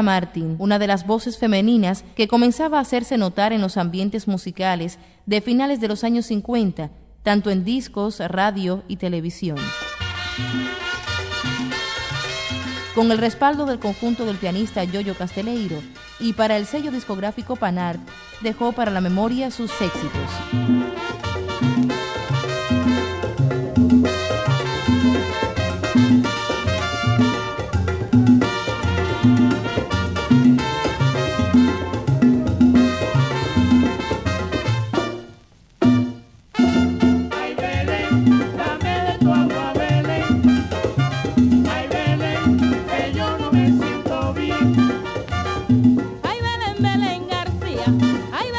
Nina Martin, una de las voces femeninas que comenzaba a hacerse notar en los ambientes musicales de finales de los años 50, tanto en discos, radio y televisión. Con el respaldo del conjunto del pianista Yoyo Casteleiro y para el sello discográfico Panart, dejó para la memoria sus éxitos. María. Ay,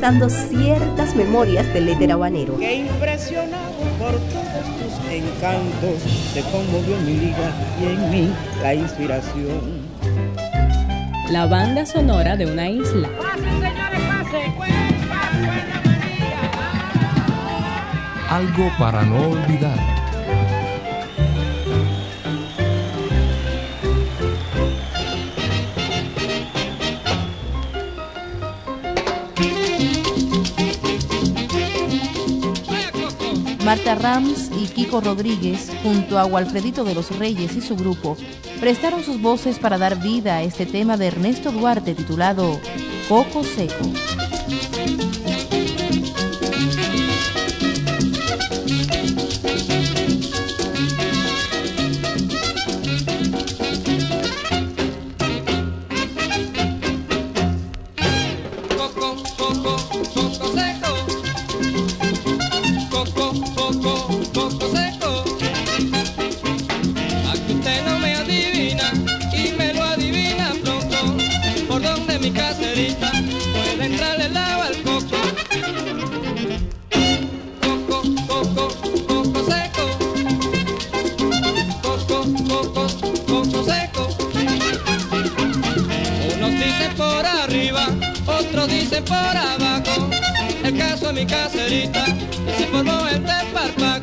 revisando ciertas memorias del letra habanero. Que impresionado por todos tus encantos, te conmovió mi liga y en mí la inspiración. La banda sonora de una isla. Señores, Algo para no olvidar. Marta Rams y Kiko Rodríguez, junto a Walfredito de los Reyes y su grupo, prestaron sus voces para dar vida a este tema de Ernesto Duarte titulado Coco Seco. mi caserita, que se formó en Teparpac.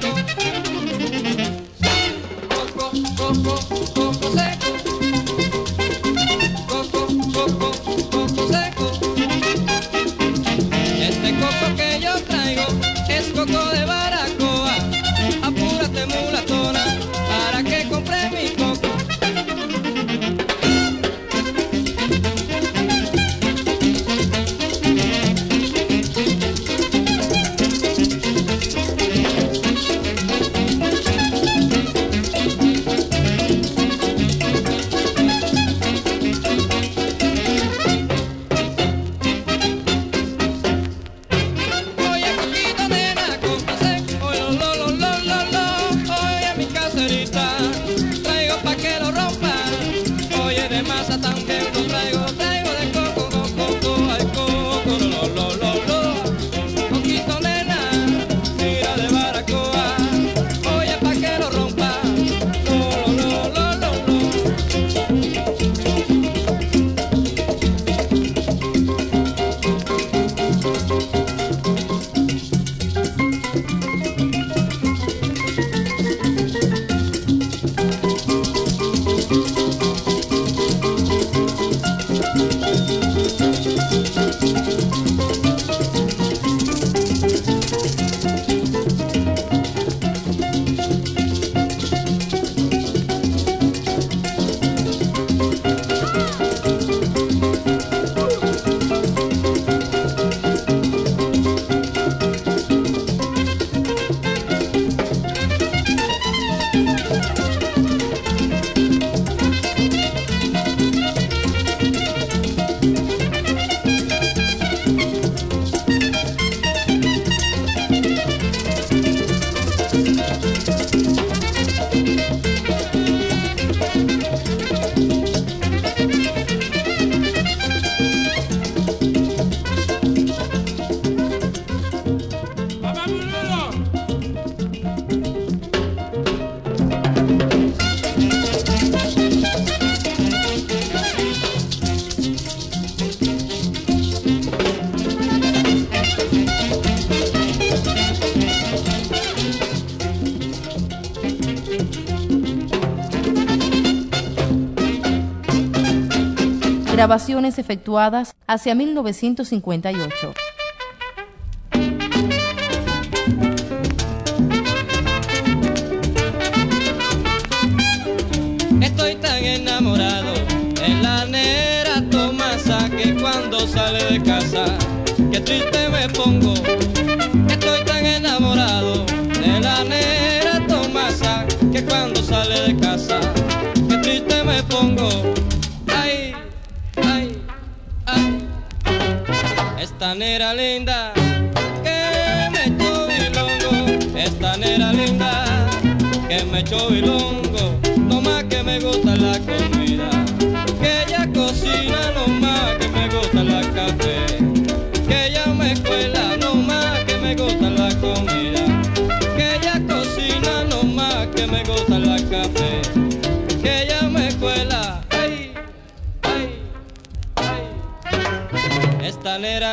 Grabaciones efectuadas hacia 1958. Estoy tan enamorado de la nera Tomasa que cuando sale de casa, que triste me pongo. Esta nera linda que me echó bilongo, esta nera linda que me echó bilongo,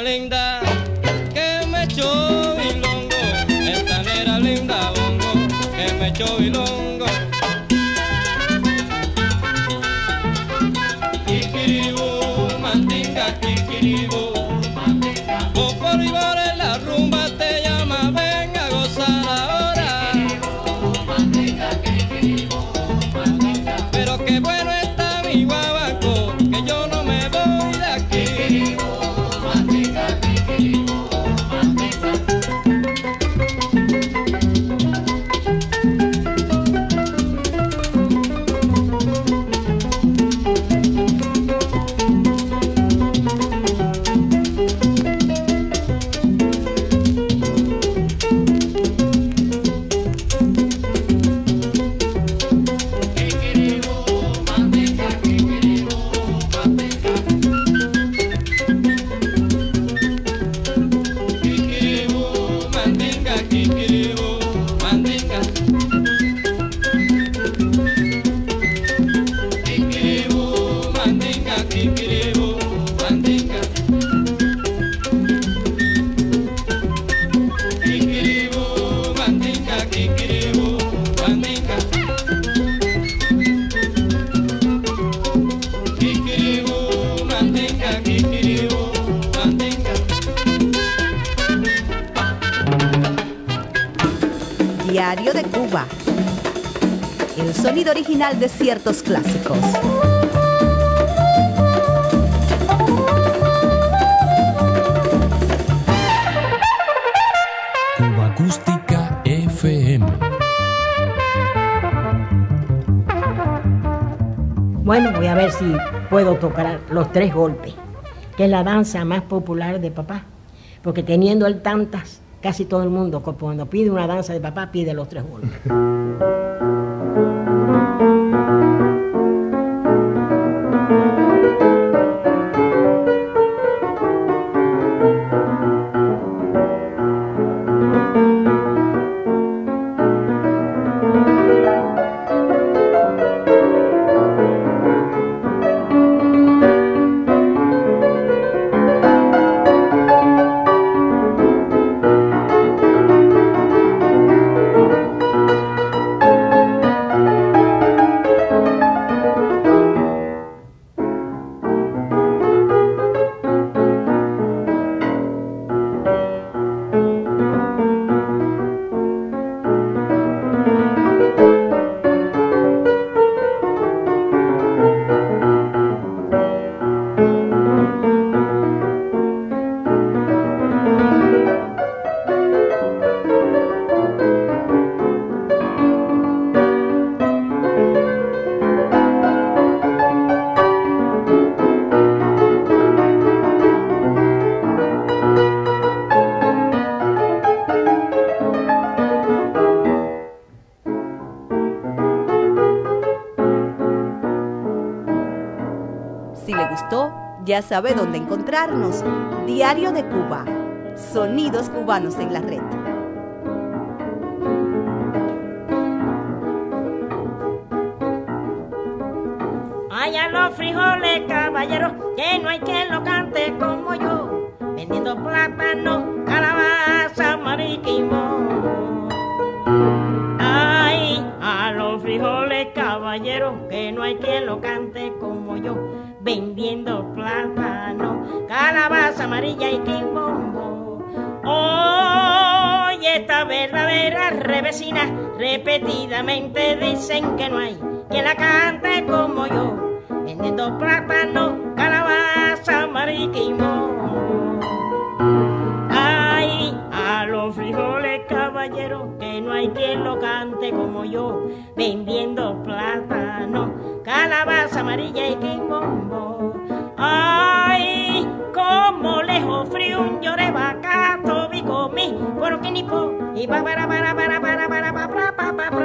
linda que me echó bilongo, esta nera linda bongo, que me echó bilongo. Kikiribu, mandinga, kikiribu, Vos por El sonido original de ciertos clásicos. Cuba Acústica FM. Bueno, voy a ver si puedo tocar los tres golpes, que es la danza más popular de papá. Porque teniendo él tantas, casi todo el mundo, cuando pide una danza de papá, pide los tres golpes. ya sabe dónde encontrarnos. Diario de Cuba. Sonidos cubanos en la red. Ay, a los frijoles, caballero, que no hay quien lo cante como yo, vendiendo plátano, calabaza, mariquimón. Ay, a los frijoles, caballero. caballero, que no hay quien lo cante como yo, vendiendo plátano, calabaza amarilla y quimbombo. Hoy esta verdadera revesina repetidamente dicen que no hay quien la cante como yo, vendiendo plátano, calabaza amarilla y quimbombo. Ay, a los frijoles caballero, que no hay quien lo cante como yo, vendiendo plátano, calabaza amarilla y quimbombo. Ay, como lejos frío un llore vacato vi comí, por que ni po, y pa para para para para para para para para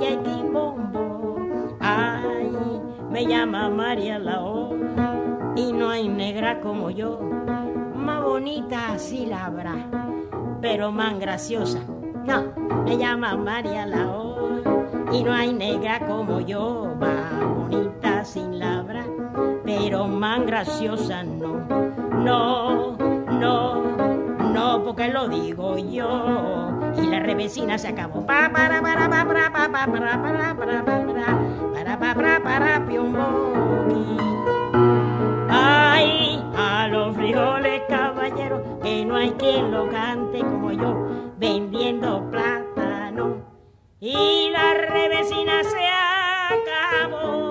y quimbombo. Ay, me llama María Lao y no hay negra como yo, más bonita así la pero más graciosa. No, me llama María Lao y no hay negra como yo, más bonita sin labra, pero más graciosa no, no, no, porque lo digo yo. Y la revesina se acabó. Pa para para para para para para para para para para para para. Ay, a los frijoles caballeros, que no hay quien lo cante como yo, vendiendo plátano. Y la revesina se acabó.